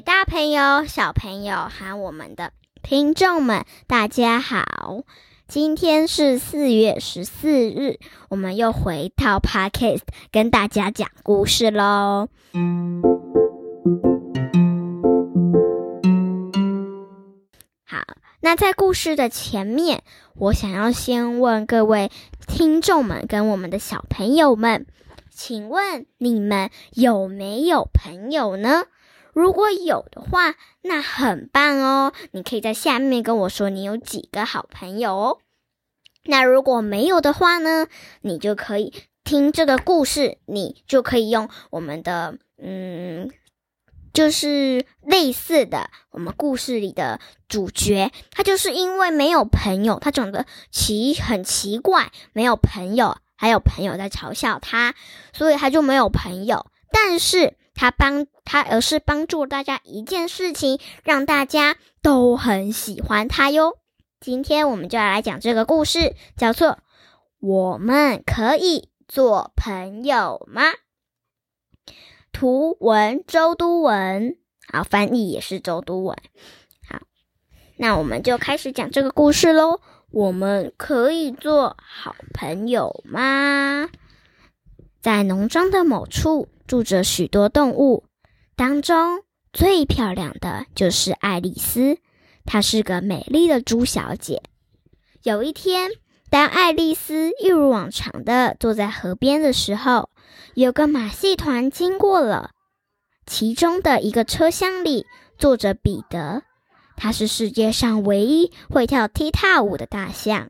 大朋友、小朋友和我们的听众们，大家好！今天是四月十四日，我们又回到 Podcast 跟大家讲故事喽。好，那在故事的前面，我想要先问各位听众们跟我们的小朋友们，请问你们有没有朋友呢？如果有的话，那很棒哦！你可以在下面跟我说你有几个好朋友哦。那如果没有的话呢，你就可以听这个故事，你就可以用我们的嗯。就是类似的，我们故事里的主角，他就是因为没有朋友，他长得奇很奇怪，没有朋友，还有朋友在嘲笑他，所以他就没有朋友。但是他帮他，而是帮助大家一件事情，让大家都很喜欢他哟。今天我们就要来讲这个故事，叫做《我们可以做朋友吗》。图文周都文，好，翻译也是周都文。好，那我们就开始讲这个故事喽。我们可以做好朋友吗？在农庄的某处住着许多动物，当中最漂亮的就是爱丽丝，她是个美丽的猪小姐。有一天，当爱丽丝一如往常的坐在河边的时候，有个马戏团经过了，其中的一个车厢里坐着彼得，他是世界上唯一会跳踢踏舞的大象。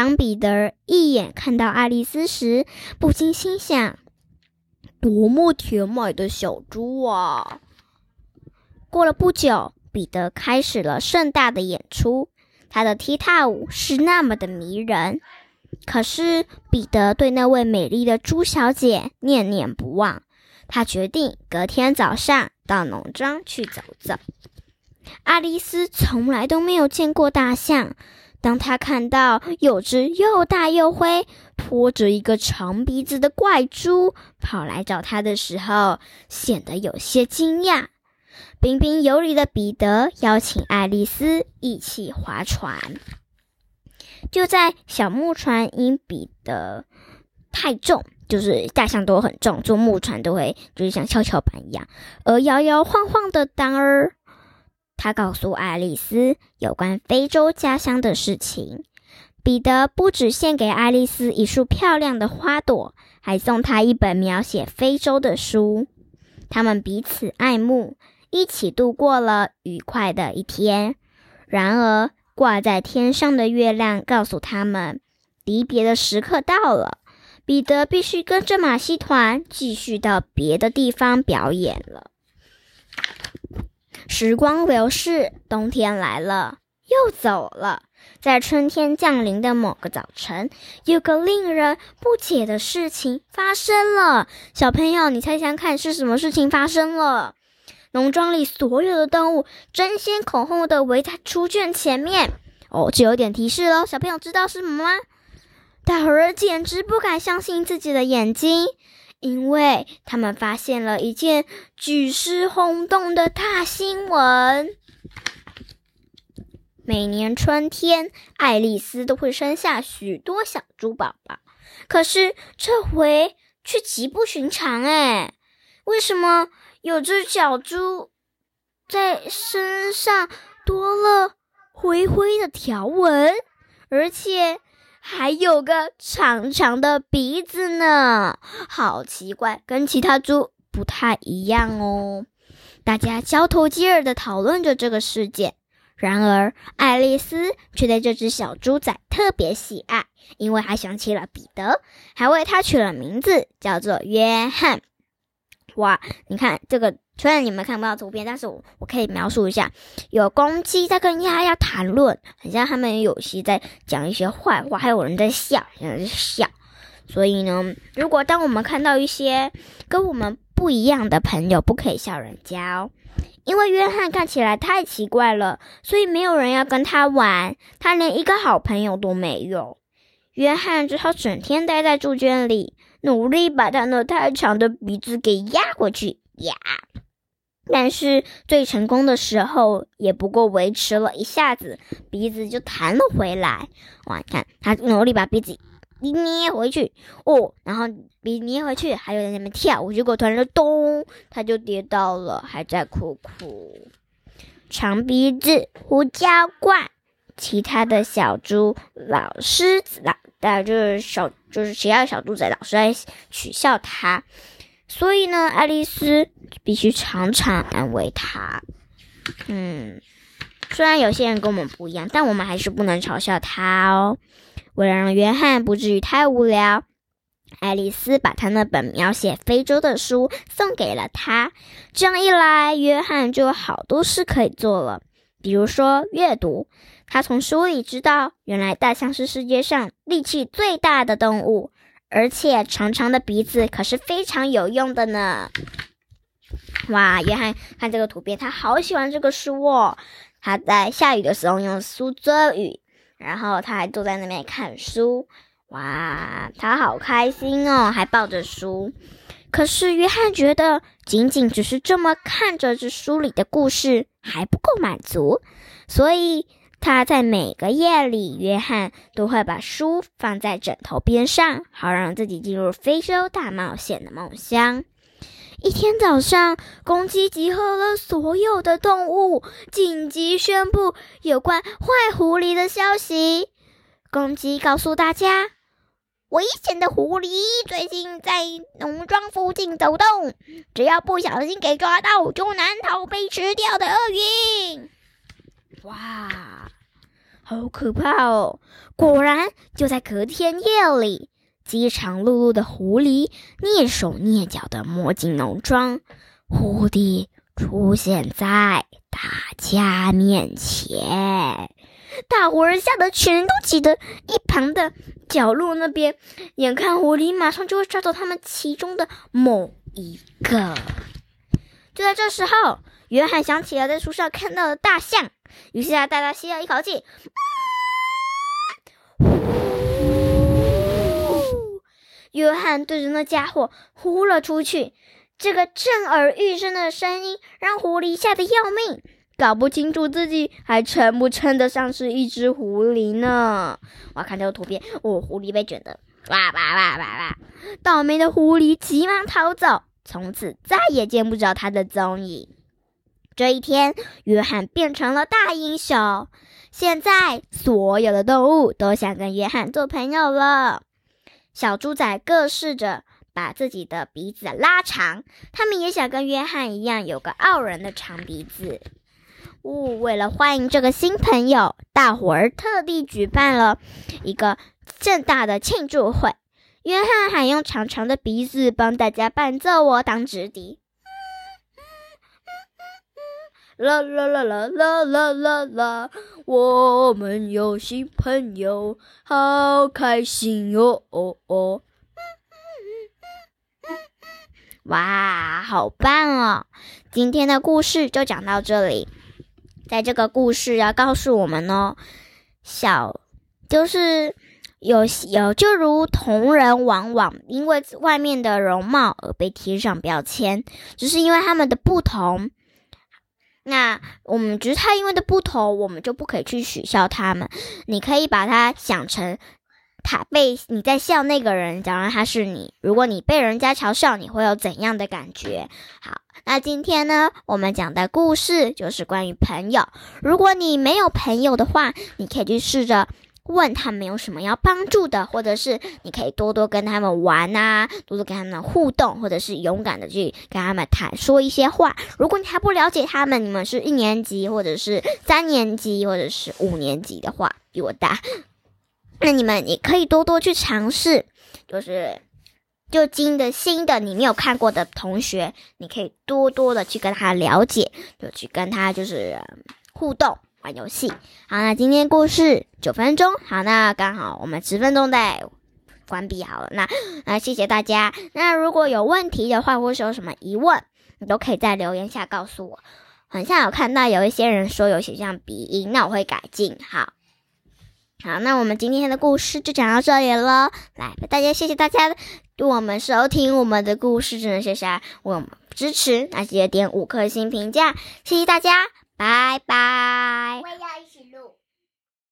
当彼得一眼看到爱丽丝时，不禁心想：多么甜美的小猪啊！过了不久，彼得开始了盛大的演出，他的踢踏舞是那么的迷人。可是彼得对那位美丽的猪小姐念念不忘，他决定隔天早上到农庄去走走。爱丽丝从来都没有见过大象，当他看到有只又大又灰、拖着一个长鼻子的怪猪跑来找他的时候，显得有些惊讶。彬彬有礼的彼得邀请爱丽丝一起划船。就在小木船因彼得太重，就是大象都很重，坐木船都会就是像跷跷板一样，而摇摇晃晃的当儿，他告诉爱丽丝有关非洲家乡的事情。彼得不止献给爱丽丝一束漂亮的花朵，还送她一本描写非洲的书。他们彼此爱慕，一起度过了愉快的一天。然而。挂在天上的月亮告诉他们，离别的时刻到了。彼得必须跟着马戏团继续到别的地方表演了。时光流逝，冬天来了，又走了。在春天降临的某个早晨，有个令人不解的事情发生了。小朋友，你猜猜看是什么事情发生了？农庄里所有的动物争先恐后的围在猪圈前面。哦，这有点提示喽。小朋友知道是什么吗？大伙儿简直不敢相信自己的眼睛，因为他们发现了一件举世轰动的大新闻。每年春天，爱丽丝都会生下许多小猪宝宝，可是这回却极不寻常。哎，为什么？有只小猪在身上多了灰灰的条纹，而且还有个长长的鼻子呢，好奇怪，跟其他猪不太一样哦。大家交头接耳的讨论着这个事件，然而爱丽丝却对这只小猪仔特别喜爱，因为还想起了彼得，还为他取了名字，叫做约翰。哇，你看这个，虽然你们看不到图片，但是我我可以描述一下，有公鸡在跟鸭鸭谈论，很像他们有些在讲一些坏话，还有人在笑，人在笑。所以呢，如果当我们看到一些跟我们不一样的朋友，不可以笑人家哦，因为约翰看起来太奇怪了，所以没有人要跟他玩，他连一个好朋友都没有。约翰只好整天待在猪圈里。努力把他那太长的鼻子给压过去，压但是最成功的时候也不过维持了一下子，鼻子就弹了回来。哇，你看他努力把鼻子一捏回去，哦，然后鼻捏回去，还有在那边跳，结果突然就咚，他就跌倒了，还在哭哭。长鼻子胡椒怪，其他的小猪老师老，大就是小就是其他的小猪仔老师在取笑他。所以呢，爱丽丝必须常常安慰他。嗯，虽然有些人跟我们不一样，但我们还是不能嘲笑他哦。为了让约翰不至于太无聊，爱丽丝把他那本描写非洲的书送给了他。这样一来，约翰就有好多事可以做了，比如说阅读。他从书里知道，原来大象是世界上力气最大的动物。而且长长的鼻子可是非常有用的呢！哇，约翰看这个图片，他好喜欢这个书哦。他在下雨的时候用书遮雨，然后他还坐在那边看书。哇，他好开心哦，还抱着书。可是约翰觉得，仅仅只是这么看着这书里的故事还不够满足，所以。他在每个夜里，约翰都会把书放在枕头边上，好让自己进入非洲大冒险的梦乡。一天早上，公鸡集合了所有的动物，紧急宣布有关坏狐狸的消息。公鸡告诉大家，危险的狐狸最近在农庄附近走动，只要不小心给抓到，就难逃被吃掉的厄运。哇！好可怕哦！果然，就在隔天夜里，饥肠辘辘的狐狸蹑手蹑脚的摸进农庄，忽地出现在大家面前。大伙儿吓得全都挤得一旁的角落那边，眼看狐狸马上就会抓走他们其中的某一个。就在这时候，约翰想起了在树上看到的大象。于是他大大吸了一口气，呼！约翰对着那家伙呼了出去。这个震耳欲声的声音让狐狸吓得要命，搞不清楚自己还称不称得上是一只狐狸呢。我看这个图片，哦，狐狸被卷的哇哇哇哇哇！倒霉的狐狸急忙逃走，从此再也见不着他的踪影。这一天，约翰变成了大英雄。现在，所有的动物都想跟约翰做朋友了。小猪仔各试着把自己的鼻子拉长，他们也想跟约翰一样有个傲人的长鼻子。呜，为了欢迎这个新朋友，大伙儿特地举办了一个盛大的庆祝会。约翰还用长长的鼻子帮大家伴奏，我当直笛。啦啦啦啦啦啦啦啦！我们有新朋友，好开心哟！哦哦，哇，好棒哦！今天的故事就讲到这里。在这个故事要告诉我们哦，小就是有有，就如同人往往因为外面的容貌而被贴上标签，只是因为他们的不同。那我们只是他因为的不同，我们就不可以去取笑他们。你可以把它想成，他被你在笑那个人，假如他是你，如果你被人家嘲笑，你会有怎样的感觉？好，那今天呢，我们讲的故事就是关于朋友。如果你没有朋友的话，你可以去试着。问他们有什么要帮助的，或者是你可以多多跟他们玩啊，多多跟他们互动，或者是勇敢的去跟他们谈说一些话。如果你还不了解他们，你们是一年级，或者是三年级，或者是五年级的话，比我大，那你们也可以多多去尝试，就是就新的新的你没有看过的同学，你可以多多的去跟他了解，就去跟他就是互动。玩游戏，好，那今天故事九分钟，好，那刚好我们十分钟再关闭好了，那那谢谢大家。那如果有问题的话，或是有什么疑问，你都可以在留言下告诉我。好像有看到有一些人说有些像鼻音，那我会改进。好，好，那我们今天的故事就讲到这里了。来，大家谢谢大家对我们收听我们的故事，真的谢谢我们。支持，那记得点五颗星评价，谢谢大家，拜拜。我要一起。